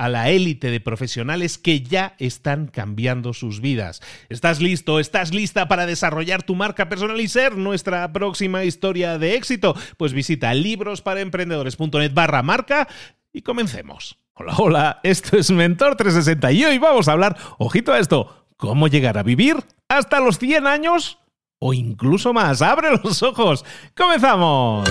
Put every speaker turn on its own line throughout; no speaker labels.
a la élite de profesionales que ya están cambiando sus vidas. ¿Estás listo? ¿Estás lista para desarrollar tu marca personal y ser nuestra próxima historia de éxito? Pues visita librosparaemprendedores.net barra marca y comencemos. Hola, hola, esto es Mentor 360 y hoy vamos a hablar, ojito a esto, cómo llegar a vivir hasta los 100 años o incluso más. ¡Abre los ojos! ¡Comenzamos!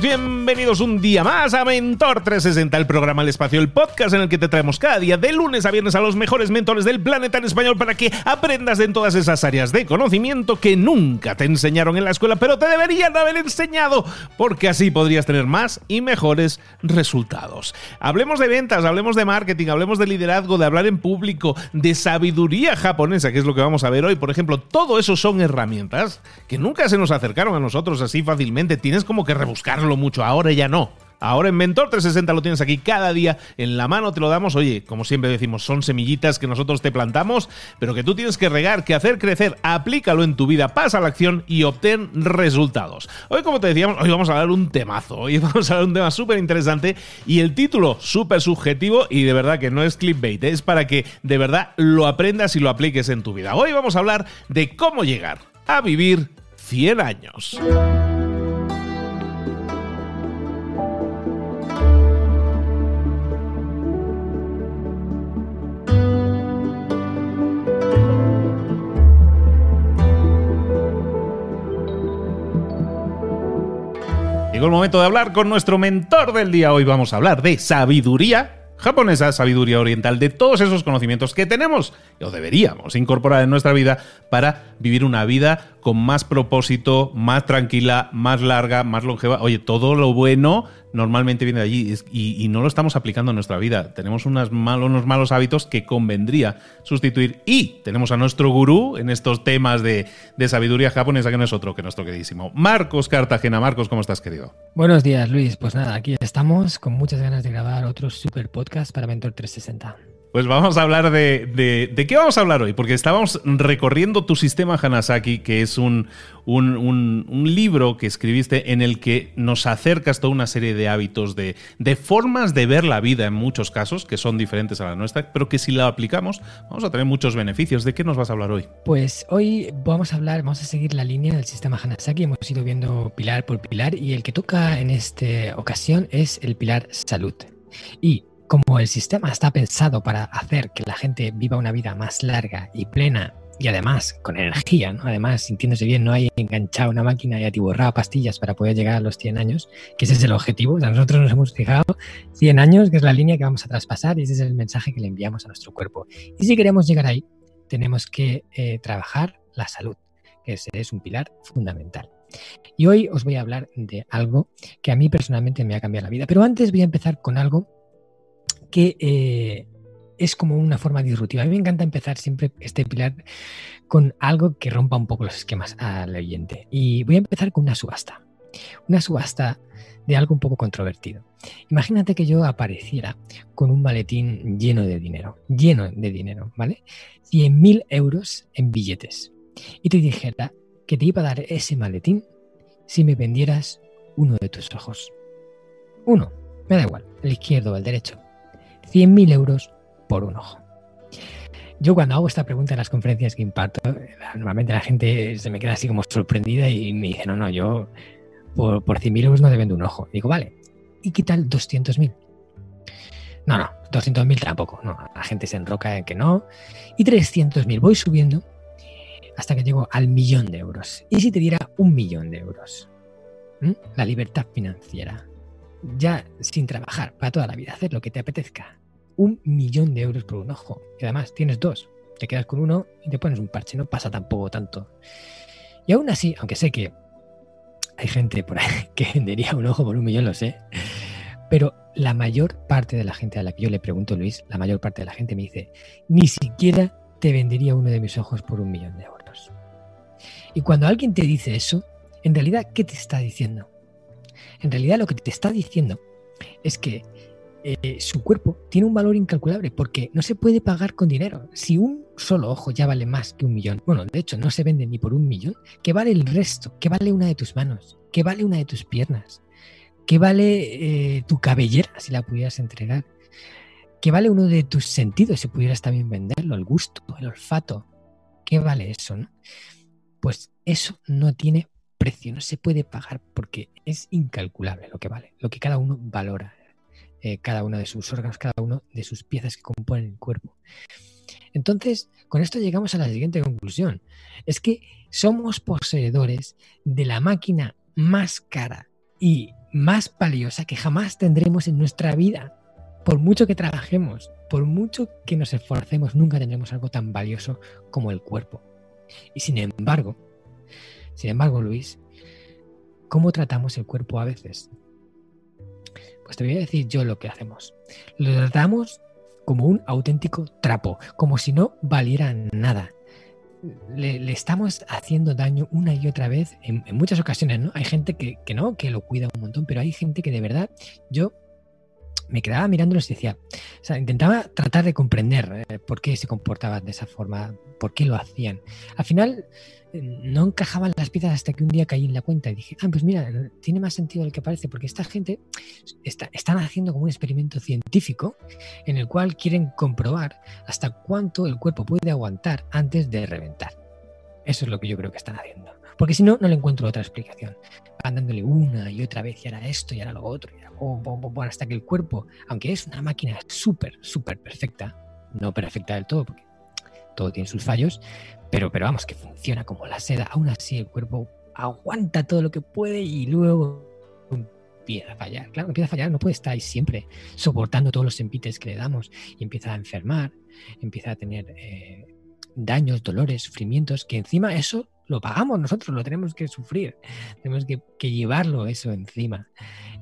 Bienvenidos un día más a Mentor 360, el programa El Espacio, el podcast en el que te traemos cada día de lunes a viernes a los mejores mentores del planeta en español para que aprendas en todas esas áreas de conocimiento que nunca te enseñaron en la escuela, pero te deberían haber enseñado, porque así podrías tener más y mejores resultados. Hablemos de ventas, hablemos de marketing, hablemos de liderazgo, de hablar en público, de sabiduría japonesa, que es lo que vamos a ver hoy. Por ejemplo, todo eso son herramientas que nunca se nos acercaron a nosotros así fácilmente. Tienes como que mucho, ahora ya no. Ahora en Mentor 360 lo tienes aquí cada día en la mano, te lo damos. Oye, como siempre decimos, son semillitas que nosotros te plantamos, pero que tú tienes que regar, que hacer crecer. Aplícalo en tu vida, pasa a la acción y obtén resultados. Hoy, como te decíamos, hoy vamos a hablar un temazo. Hoy vamos a hablar un tema súper interesante y el título súper subjetivo y de verdad que no es clickbait, es para que de verdad lo aprendas y lo apliques en tu vida. Hoy vamos a hablar de cómo llegar a vivir 100 años. El momento de hablar con nuestro mentor del día. Hoy vamos a hablar de sabiduría japonesa, sabiduría oriental, de todos esos conocimientos que tenemos o deberíamos incorporar en nuestra vida para vivir una vida con más propósito, más tranquila, más larga, más longeva. Oye, todo lo bueno normalmente viene de allí y, no lo estamos aplicando en nuestra vida. Tenemos unos malos, hábitos que convendría sustituir y tenemos a nuestro gurú en estos temas de, de sabiduría japonesa que no es otro que nuestro queridísimo Marcos Cartagena. Marcos, ¿cómo estás, querido?
Buenos días, Luis. Pues nada, aquí estamos con muchas ganas de grabar otro super podcast para Mentor 360.
Pues vamos a hablar de, de, qué vamos a hablar hoy, porque estábamos recorriendo tu sistema Hanasaki, que es un, un, libro que escribiste en el que nos acercas toda una serie de hábitos, de, de, formas de ver la vida en muchos casos, que son diferentes a la nuestra, pero que si la aplicamos vamos a tener muchos beneficios. ¿De qué nos vas a hablar hoy?
Pues hoy vamos a hablar, vamos a seguir la línea del sistema Hanasaki, hemos ido viendo pilar por pilar y el que toca en esta ocasión es el pilar salud. Y como el sistema está pensado para hacer que la gente viva una vida más larga y plena y además con energía, además sintiéndose bien, no hay enganchado una máquina y atiborrado pastillas para poder llegar a los 100 años, que ese es el objetivo. nosotros nos hemos fijado 100 años, que es la línea que vamos a traspasar y ese es el mensaje que le enviamos a nuestro cuerpo. Y si queremos llegar ahí, tenemos que eh, trabajar la salud, que ese es un pilar fundamental. Y hoy os voy a hablar de algo que a mí personalmente me ha cambiado la vida. Pero antes voy a empezar con algo que eh, es como una forma disruptiva. A mí me encanta empezar siempre este pilar con algo que rompa un poco los esquemas al oyente. Y voy a empezar con una subasta. Una subasta de algo un poco controvertido. Imagínate que yo apareciera con un maletín lleno de dinero, lleno de dinero, ¿vale? 100.000 euros en billetes. Y te dijera que te iba a dar ese maletín si me vendieras uno de tus ojos. Uno, me da igual, el izquierdo o el derecho. 100.000 euros por un ojo. Yo cuando hago esta pregunta en las conferencias que imparto, normalmente la gente se me queda así como sorprendida y me dice, no, no, yo por, por 100.000 euros no te vendo un ojo. Digo, vale, ¿y qué tal 200.000? No, no, 200.000 tampoco. No, la gente se enroca en que no. Y 300.000, voy subiendo hasta que llego al millón de euros. ¿Y si te diera un millón de euros? La libertad financiera. Ya sin trabajar, para toda la vida, hacer lo que te apetezca. Un millón de euros por un ojo. Y además tienes dos. Te quedas con uno y te pones un parche. No pasa tampoco tanto. Y aún así, aunque sé que hay gente por ahí que vendería un ojo por un millón, lo sé. Pero la mayor parte de la gente a la que yo le pregunto, Luis, la mayor parte de la gente me dice, ni siquiera te vendería uno de mis ojos por un millón de euros. Y cuando alguien te dice eso, en realidad, ¿qué te está diciendo? En realidad lo que te está diciendo es que eh, su cuerpo tiene un valor incalculable porque no se puede pagar con dinero. Si un solo ojo ya vale más que un millón, bueno, de hecho no se vende ni por un millón, ¿qué vale el resto? ¿Qué vale una de tus manos? ¿Qué vale una de tus piernas? ¿Qué vale eh, tu cabellera si la pudieras entregar? ¿Qué vale uno de tus sentidos si pudieras también venderlo? El gusto, el olfato. ¿Qué vale eso? No? Pues eso no tiene precio, no se puede pagar porque es incalculable lo que vale, lo que cada uno valora, eh, cada uno de sus órganos, cada uno de sus piezas que componen el cuerpo. Entonces, con esto llegamos a la siguiente conclusión. Es que somos poseedores de la máquina más cara y más valiosa que jamás tendremos en nuestra vida. Por mucho que trabajemos, por mucho que nos esforcemos, nunca tendremos algo tan valioso como el cuerpo. Y sin embargo, sin embargo, Luis, ¿cómo tratamos el cuerpo a veces? Pues te voy a decir yo lo que hacemos. Lo tratamos como un auténtico trapo, como si no valiera nada le, estamos haciendo daño una y otra vez en, muchas ocasiones, ¿no? Hay gente que, que, no, que lo cuida un montón, pero hay gente que de verdad, yo me quedaba mirándolos y decía, o sea, intentaba tratar de comprender eh, por qué se comportaban de esa forma, por qué lo hacían. Al final eh, no encajaban las piezas hasta que un día caí en la cuenta y dije, ah, pues mira, tiene más sentido del que parece, porque esta gente está, están haciendo como un experimento científico en el cual quieren comprobar hasta cuánto el cuerpo puede aguantar antes de reventar. Eso es lo que yo creo que están haciendo. Porque si no, no le encuentro otra explicación. Van dándole una y otra vez, y ahora esto, y ahora lo otro, y ahora, hasta que el cuerpo, aunque es una máquina súper, súper perfecta, no perfecta del todo, porque todo tiene sus fallos, pero, pero vamos, que funciona como la seda, aún así el cuerpo aguanta todo lo que puede y luego empieza a fallar. Claro, empieza a fallar, no puede estar ahí siempre soportando todos los empites que le damos y empieza a enfermar, empieza a tener eh, daños, dolores, sufrimientos, que encima eso lo pagamos nosotros, lo tenemos que sufrir, tenemos que, llevarlo eso encima.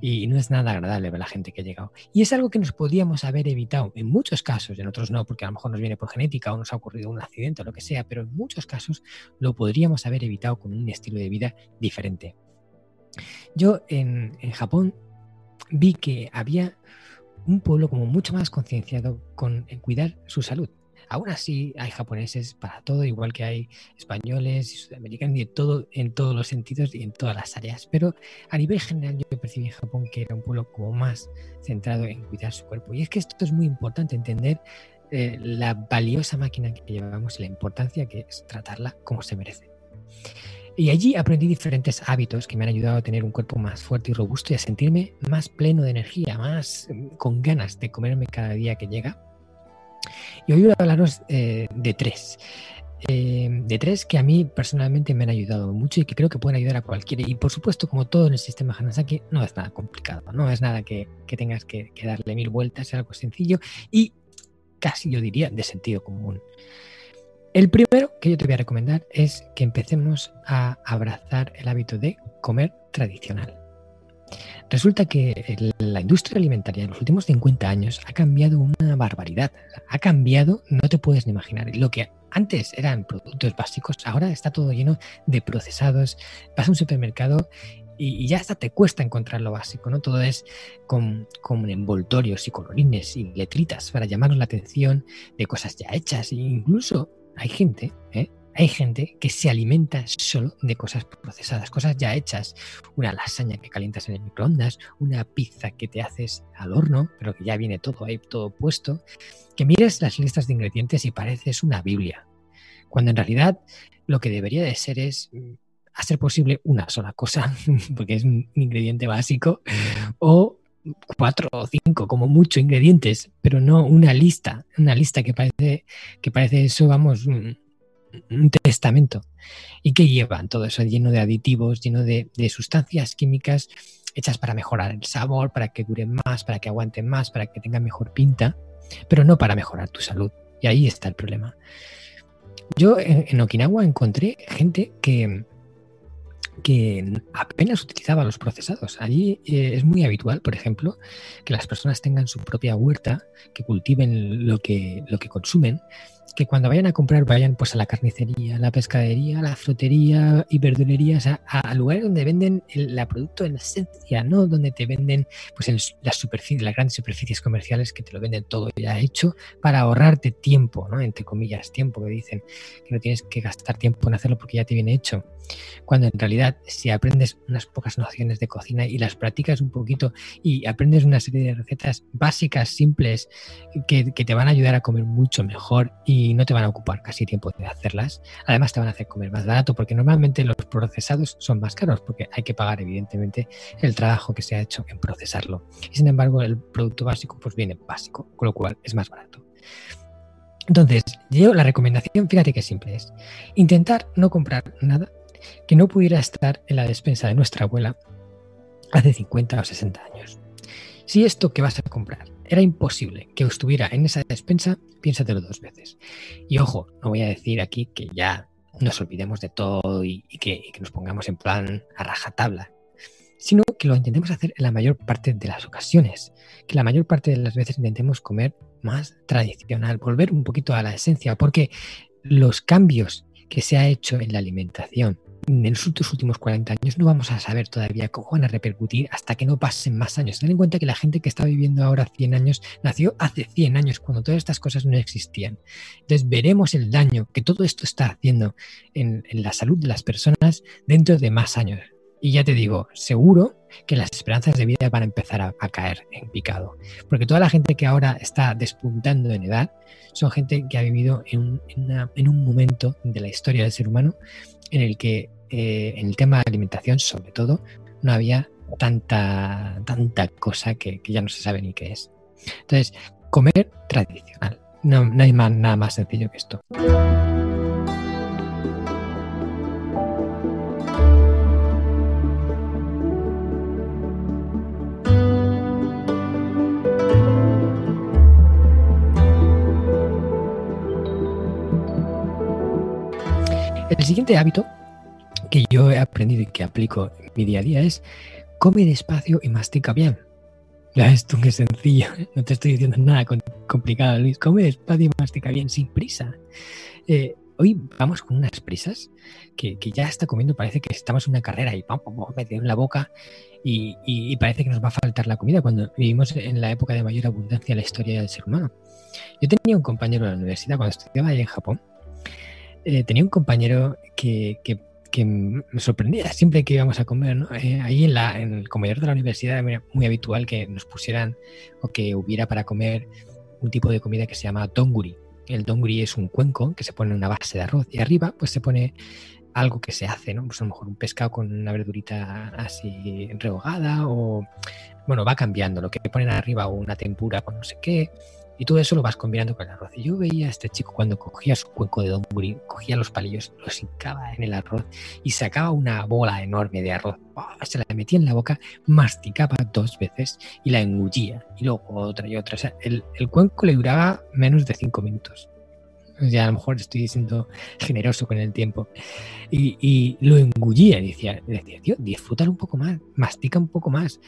Y no es nada agradable para la gente que ha llegado. Y es algo que nos podíamos haber evitado en muchos casos, en otros no, porque a lo mejor nos viene por genética o nos ha ocurrido un accidente o lo que sea, pero en muchos casos lo podríamos haber evitado con un estilo de vida diferente. Yo en, en Japón vi que había un pueblo como mucho más concienciado con cuidar su salud. Aún así, hay japoneses para todo, igual que hay españoles y sudamericanos, y todo, en todos los sentidos y en todas las áreas. Pero a nivel general, yo percibí en Japón que era un pueblo como más centrado en cuidar su cuerpo. Y es que esto es muy importante, entender eh, la valiosa máquina que llevamos y la importancia que es tratarla como se merece. Y allí aprendí diferentes hábitos que me han ayudado a tener un cuerpo más fuerte y robusto y a sentirme más pleno de energía, más mm, con ganas de comerme cada día que llega y hoy voy a hablaros eh, de tres. Eh, de tres que a mí personalmente me han ayudado mucho y que creo que pueden ayudar a cualquiera. Y por supuesto, como todo en el sistema Hanasaki, no es nada complicado, no es nada que, tengas que, darle mil vueltas, es algo sencillo y casi yo diría de sentido común. El primero que yo te voy a recomendar es que empecemos a abrazar el hábito de comer tradicional. Resulta que la industria alimentaria en los últimos 50 años ha cambiado una barbaridad. Ha cambiado, no te puedes ni imaginar. Lo que antes eran productos básicos, ahora está todo lleno de procesados. Vas a un supermercado y, ya hasta te cuesta encontrar lo básico, ¿no? Todo es con, con, envoltorios y colorines y letritas para llamarnos la atención de cosas ya hechas. E incluso hay gente, ¿eh? Hay gente que se alimenta solo de cosas procesadas, cosas ya hechas. Una lasaña que calientas en el microondas, una pizza que te haces al horno, pero que ya viene todo ahí, todo puesto. Que mires las listas de ingredientes y pareces una Biblia. Cuando en realidad lo que debería de ser es mm, hacer posible una sola cosa, porque es un ingrediente básico, o cuatro o cinco, como mucho ingredientes, pero no una lista, una lista que parece, que parece eso, vamos, mm, un testamento. ¿Y que llevan? Todo eso lleno de aditivos, lleno de, sustancias químicas hechas para mejorar el sabor, para que duren más, para que aguanten más, para que tengan mejor pinta, pero no para mejorar tu salud. Y ahí está el problema. Yo en, Okinawa encontré gente que, que apenas utilizaba los procesados. Allí eh, es muy habitual, por ejemplo, que las personas tengan su propia huerta, que cultiven lo que, lo que consumen que cuando vayan a comprar vayan pues a la carnicería, a la pescadería, a la frutería y verdulería, o sea, a, lugares donde venden el producto en esencia, no donde te venden pues las superficies, las grandes superficies comerciales que te lo venden todo ya hecho para ahorrarte tiempo, ¿no? Entre comillas, tiempo que dicen que no tienes que gastar tiempo en hacerlo porque ya te viene hecho. Cuando en realidad si aprendes unas pocas nociones de cocina y las practicas un poquito y aprendes una serie de recetas básicas, simples, que, que te van a ayudar a comer mucho mejor y y no te van a ocupar casi tiempo de hacerlas. Además te van a hacer comer más barato porque normalmente los procesados son más caros porque hay que pagar evidentemente el trabajo que se ha hecho en procesarlo. Y sin embargo el producto básico pues viene básico, con lo cual es más barato. Entonces, yo la recomendación, fíjate que simple es, intentar no comprar nada que no pudiera estar en la despensa de nuestra abuela hace 50 o 60 años. Si esto que vas a comprar era imposible que estuviera en esa despensa, piénsatelo dos veces. Y ojo, no voy a decir aquí que ya nos olvidemos de todo y, que, nos pongamos en plan a rajatabla, sino que lo intentemos hacer en la mayor parte de las ocasiones, que la mayor parte de las veces intentemos comer más tradicional, volver un poquito a la esencia, porque los cambios que se ha hecho en la alimentación en los últimos 40 años no vamos a saber todavía cómo van a repercutir hasta que no pasen más años. Ten en cuenta que la gente que está viviendo ahora 100 años nació hace 100 años, cuando todas estas cosas no existían. Entonces veremos el daño que todo esto está haciendo en, la salud de las personas dentro de más años. Y ya te digo, seguro que las esperanzas de vida van a empezar a, caer en picado. Porque toda la gente que ahora está despuntando en edad son gente que ha vivido en en un momento de la historia del ser humano en el que eh, en el tema de alimentación, sobre todo, no había tanta, tanta cosa que, ya no se sabe ni qué es. Entonces, comer tradicional. No, no hay nada más sencillo que esto. Siguiente hábito que yo he aprendido y que aplico en mi día a día es come despacio y mastica bien. Ya ves tú qué sencillo, no te estoy diciendo nada complicado, Luis. Come despacio y mastica bien, sin prisa. Eh, hoy vamos con unas prisas que, ya está comiendo, parece que estamos en una carrera y pam, pam, metido en la boca y, y, parece que nos va a faltar la comida cuando vivimos en la época de mayor abundancia en la historia del ser humano. Yo tenía un compañero en la universidad cuando estudiaba ahí en Japón. Eh, tenía un compañero que, me sorprendía siempre que íbamos a comer. ¿no? Eh, ahí en, la, en el comedor de la universidad era muy habitual que nos pusieran o que hubiera para comer un tipo de comida que se llama donguri. El donguri es un cuenco que se pone en una base de arroz y arriba pues se pone algo que se hace, ¿no? Pues a lo mejor un pescado con una verdurita así rehogada o bueno, va cambiando, lo que ponen arriba o una tempura con no sé qué, y todo eso lo vas combinando con el arroz. Y yo veía a este chico cuando cogía su cuenco de donburi, cogía los palillos, los hincaba en el arroz y sacaba una bola enorme de arroz. Se la metía en la boca, masticaba dos veces y la engullía. Y luego otra y otra. O sea, el, el cuenco le duraba menos de cinco minutos. ya a lo mejor estoy siendo generoso con el tiempo. Y, lo engullía y decía, decía, tío, disfruta un poco más, mastica un poco más.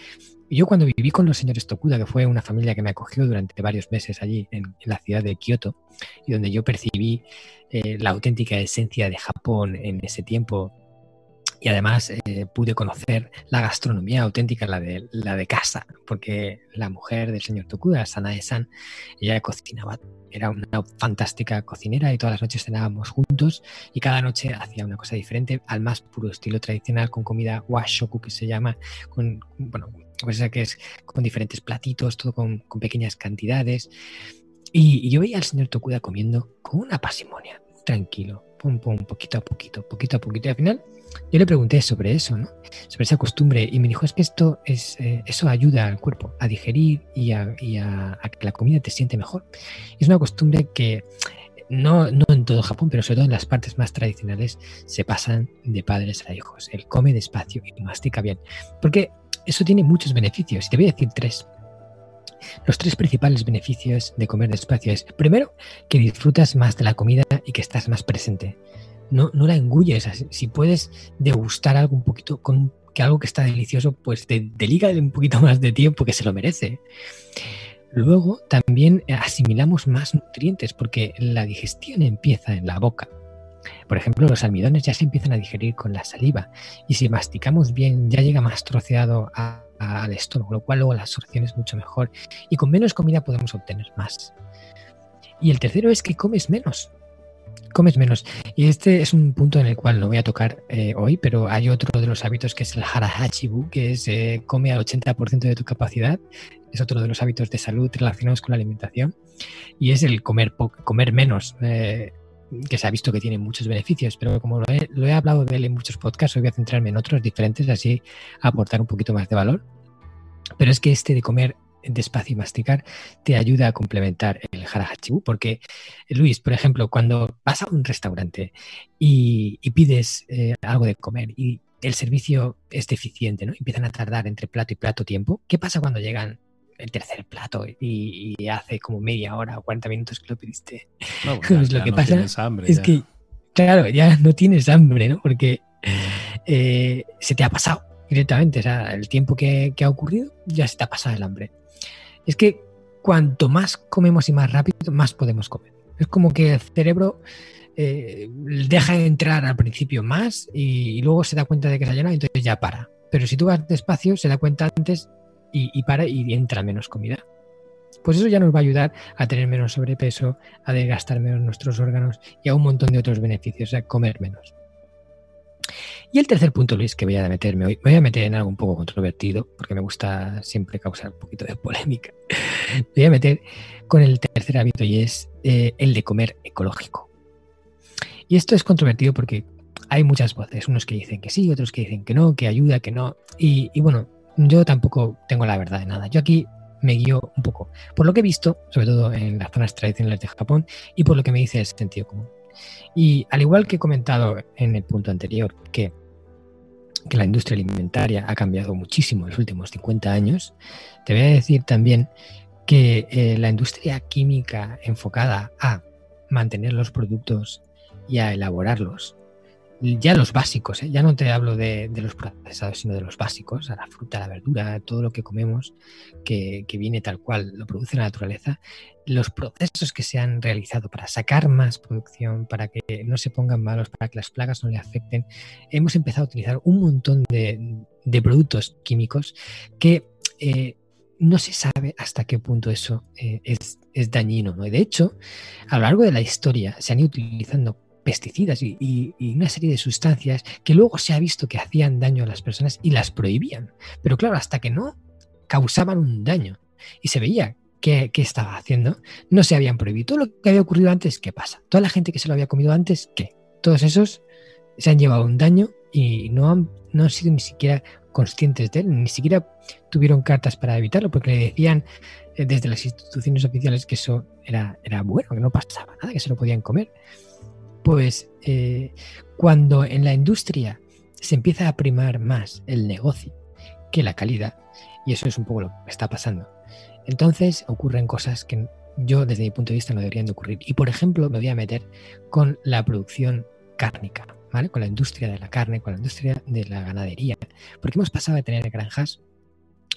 Yo cuando viví con los señores Tokuda, que fue una familia que me acogió durante varios meses allí en, la ciudad de Kioto, y donde yo percibí eh, la auténtica esencia de Japón en ese tiempo, y además eh, pude conocer la gastronomía auténtica, la de, la de casa, porque la mujer del señor Tokuda, Sanae-san, ella cocinaba, era una fantástica cocinera y todas las noches cenábamos juntos y cada noche hacía una cosa diferente al más puro estilo tradicional con comida washoku que se llama, con, bueno, pues que es con diferentes platitos, todo con, con pequeñas cantidades. Y, y, yo veía al señor Tokuda comiendo con una pasimonia, tranquilo, pum, pum, poquito a poquito, poquito a poquito. Y al final yo le pregunté sobre eso, ¿no? sobre esa costumbre, y me dijo, es que esto es, eh, eso ayuda al cuerpo a digerir y, a, que la comida te siente mejor. Es una costumbre que no, no en todo Japón, pero sobre todo en las partes más tradicionales, se pasan de padres a hijos. Él come despacio y mastica bien, porque eso tiene muchos beneficios. Y te voy a decir tres. Los tres principales beneficios de comer despacio es, primero, que disfrutas más de la comida y que estás más presente no, no la engulles. Si puedes degustar algo un poquito con que algo que está delicioso, pues te delígale un poquito más de tiempo que se lo merece. Luego también asimilamos más nutrientes porque la digestión empieza en la boca. Por ejemplo, los almidones ya se empiezan a digerir con la saliva y si masticamos bien ya llega más troceado al estómago, lo cual luego la absorción es mucho mejor y con menos comida podemos obtener más. Y el tercero es que comes menos comes menos. Y este es un punto en el cual no voy a tocar eh, hoy, pero hay otro de los hábitos que es el harahachibu, que es eh, come al 80% de tu capacidad. Es otro de los hábitos de salud relacionados con la alimentación. Y es el comer, comer menos. Eh, que se ha visto que tiene muchos beneficios, pero como lo he, hablado de él en muchos podcasts, voy a centrarme en otros diferentes, así aportar un poquito más de valor. Pero es que este de comer despacio y masticar te ayuda a complementar el harahachibu. Porque, Luis, por ejemplo, cuando vas a un restaurante y, pides eh, algo de comer y el servicio es deficiente, ¿no? Empiezan a tardar entre plato y plato tiempo. ¿Qué pasa cuando llegan el tercer plato y, hace como media hora o 40 minutos que lo pediste?
pues lo que pasa es
que, claro, ya no tienes hambre, ¿no? Porque eh, se te ha pasado directamente. O sea, el tiempo que, que, ha ocurrido ya se te ha pasado el hambre es que cuanto más comemos y más rápido, más podemos comer. Es como que el cerebro eh, deja de entrar al principio más y, luego se da cuenta de que se ha llenado y entonces ya para. Pero si tú vas despacio, se da cuenta antes y, para y entra menos comida. Pues eso ya nos va a ayudar a tener menos sobrepeso, a desgastar menos nuestros órganos y a un montón de otros beneficios, o sea, comer menos. Y el tercer punto, Luis, que voy a meterme hoy, me voy a meter en algo un poco controvertido, porque me gusta siempre causar un poquito de polémica. Me voy a meter con el tercer hábito y es eh, el de comer ecológico. Y esto es controvertido porque hay muchas voces, unos que dicen que sí, otros que dicen que no, que ayuda, que no. Y, y bueno, yo tampoco tengo la verdad de nada. Yo aquí me guío un poco por lo que he visto, sobre todo en las zonas tradicionales de Japón, y por lo que me dice el sentido común. Y al igual que he comentado en el punto anterior, que, que la industria alimentaria ha cambiado muchísimo en los últimos 50 años, te voy a decir también que eh, la industria química enfocada a mantener los productos y a elaborarlos ya los básicos, ¿eh? ya no te hablo de, los procesados, sino de los básicos, a la fruta, la verdura, todo lo que comemos que, viene tal cual, lo produce la naturaleza, los procesos que se han realizado para sacar más producción, para que no se pongan malos, para que las plagas no le afecten, hemos empezado a utilizar un montón de, productos químicos que eh, no se sabe hasta qué punto eso eh, es, dañino. ¿no? de hecho, a lo largo de la historia se han ido utilizando pesticidas y, una serie de sustancias que luego se ha visto que hacían daño a las personas y las prohibían. Pero claro, hasta que no causaban un daño y se veía qué, estaba haciendo, no se habían prohibido. Todo lo que había ocurrido antes, ¿qué pasa? Toda la gente que se lo había comido antes, ¿qué? Todos esos se han llevado un daño y no han, no han sido ni siquiera conscientes de él, ni siquiera tuvieron cartas para evitarlo, porque le decían eh, desde las instituciones oficiales que eso era, era bueno, que no pasaba nada, que se lo podían comer. Pues eh, cuando en la industria se empieza a primar más el negocio que la calidad, y eso es un poco lo que está pasando, entonces ocurren cosas que yo desde mi punto de vista no deberían de ocurrir. Y por ejemplo, me voy a meter con la producción cárnica, ¿vale? Con la industria de la carne, con la industria de la ganadería. Porque hemos pasado de tener granjas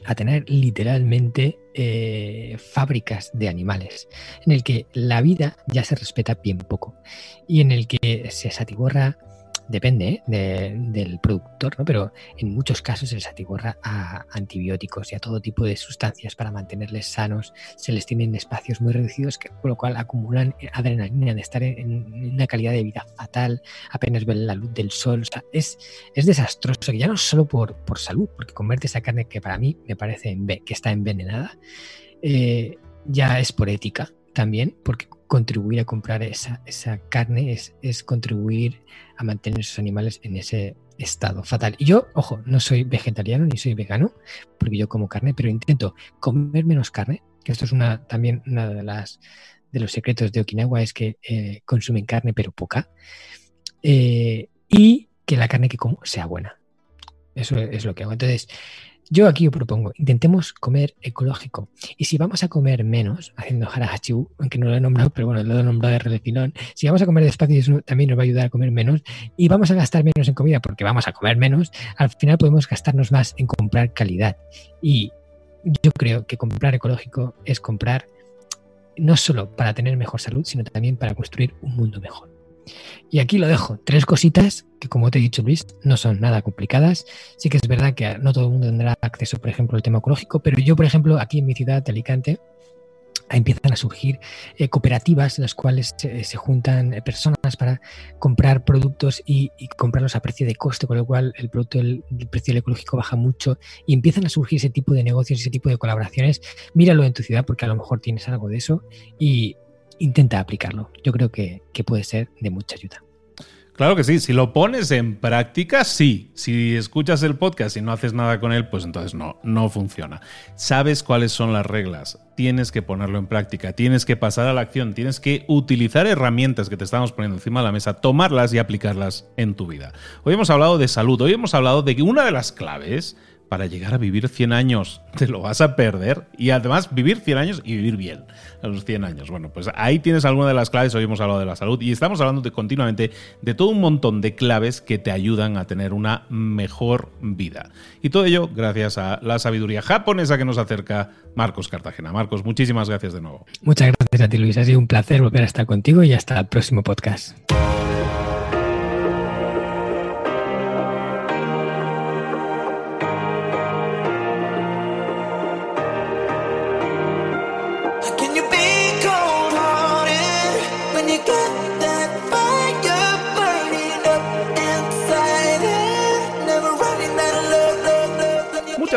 a tener literalmente eh, fábricas de animales, en el que la vida ya se respeta bien poco y en el que se satiborra depende ¿eh? del productor, ¿no? pero en muchos casos se les atiborra a antibióticos y a todo tipo de sustancias para mantenerles sanos, se les tienen espacios muy reducidos, que, por lo cual acumulan adrenalina de estar en, una calidad de vida fatal, apenas ven la luz del sol. es, es desastroso, ya no solo por, por salud, porque comerte esa carne que para mí me parece que está envenenada, eh, ya es por ética también, porque contribuir a comprar esa, esa carne es, es contribuir a mantener esos animales en ese estado fatal. Y yo, ojo, no soy vegetariano ni soy vegano, porque yo como carne, pero intento comer menos carne, que esto es una también una de las de los secretos de Okinawa es que eh, consumen carne pero poca eh, y que la carne que como sea buena. Eso es lo que hago. Entonces, yo aquí os propongo, intentemos comer ecológico. Y si vamos a comer menos, haciendo harahachiu, aunque no lo he nombrado, pero bueno, lo he nombrado de refilón, si vamos a comer despacio, eso también nos va a ayudar a comer menos. Y vamos a gastar menos en comida porque vamos a comer menos, al final podemos gastarnos más en comprar calidad. Y yo creo que comprar ecológico es comprar no solo para tener mejor salud, sino también para construir un mundo mejor. Y aquí lo dejo. Tres cositas que, como te he dicho, Luis, no son nada complicadas. Sí que es verdad que no todo el mundo tendrá acceso, por ejemplo, al tema ecológico, pero yo, por ejemplo, aquí en mi ciudad de Alicante, empiezan a surgir eh, cooperativas en las cuales se, juntan eh, personas para comprar productos y, comprarlos a precio de coste, con lo cual el producto el, precio del ecológico baja mucho y empiezan a surgir ese tipo de negocios, ese tipo de colaboraciones. Míralo en tu ciudad porque a lo mejor tienes algo de eso y intenta aplicarlo. Yo creo que, puede ser de mucha ayuda.
Claro que sí, si lo pones en práctica, sí. Si escuchas el podcast y no haces nada con él, pues entonces no, no funciona. Sabes cuáles son las reglas, tienes que ponerlo en práctica, tienes que pasar a la acción, tienes que utilizar herramientas que te estamos poniendo encima de la mesa, tomarlas y aplicarlas en tu vida. Hoy hemos hablado de salud, hoy hemos hablado de que una de las claves para llegar a vivir 100 años. Te lo vas a perder. Y además vivir 100 años y vivir bien a los 100 años. Bueno, pues ahí tienes alguna de las claves. Hoy hemos hablado de la salud y estamos hablando de, continuamente de todo un montón de claves que te ayudan a tener una mejor vida. Y todo ello gracias a la sabiduría japonesa que nos acerca Marcos Cartagena. Marcos, muchísimas gracias de nuevo.
Muchas gracias a ti, Luis. Ha sido un placer volver a estar contigo y hasta el próximo podcast.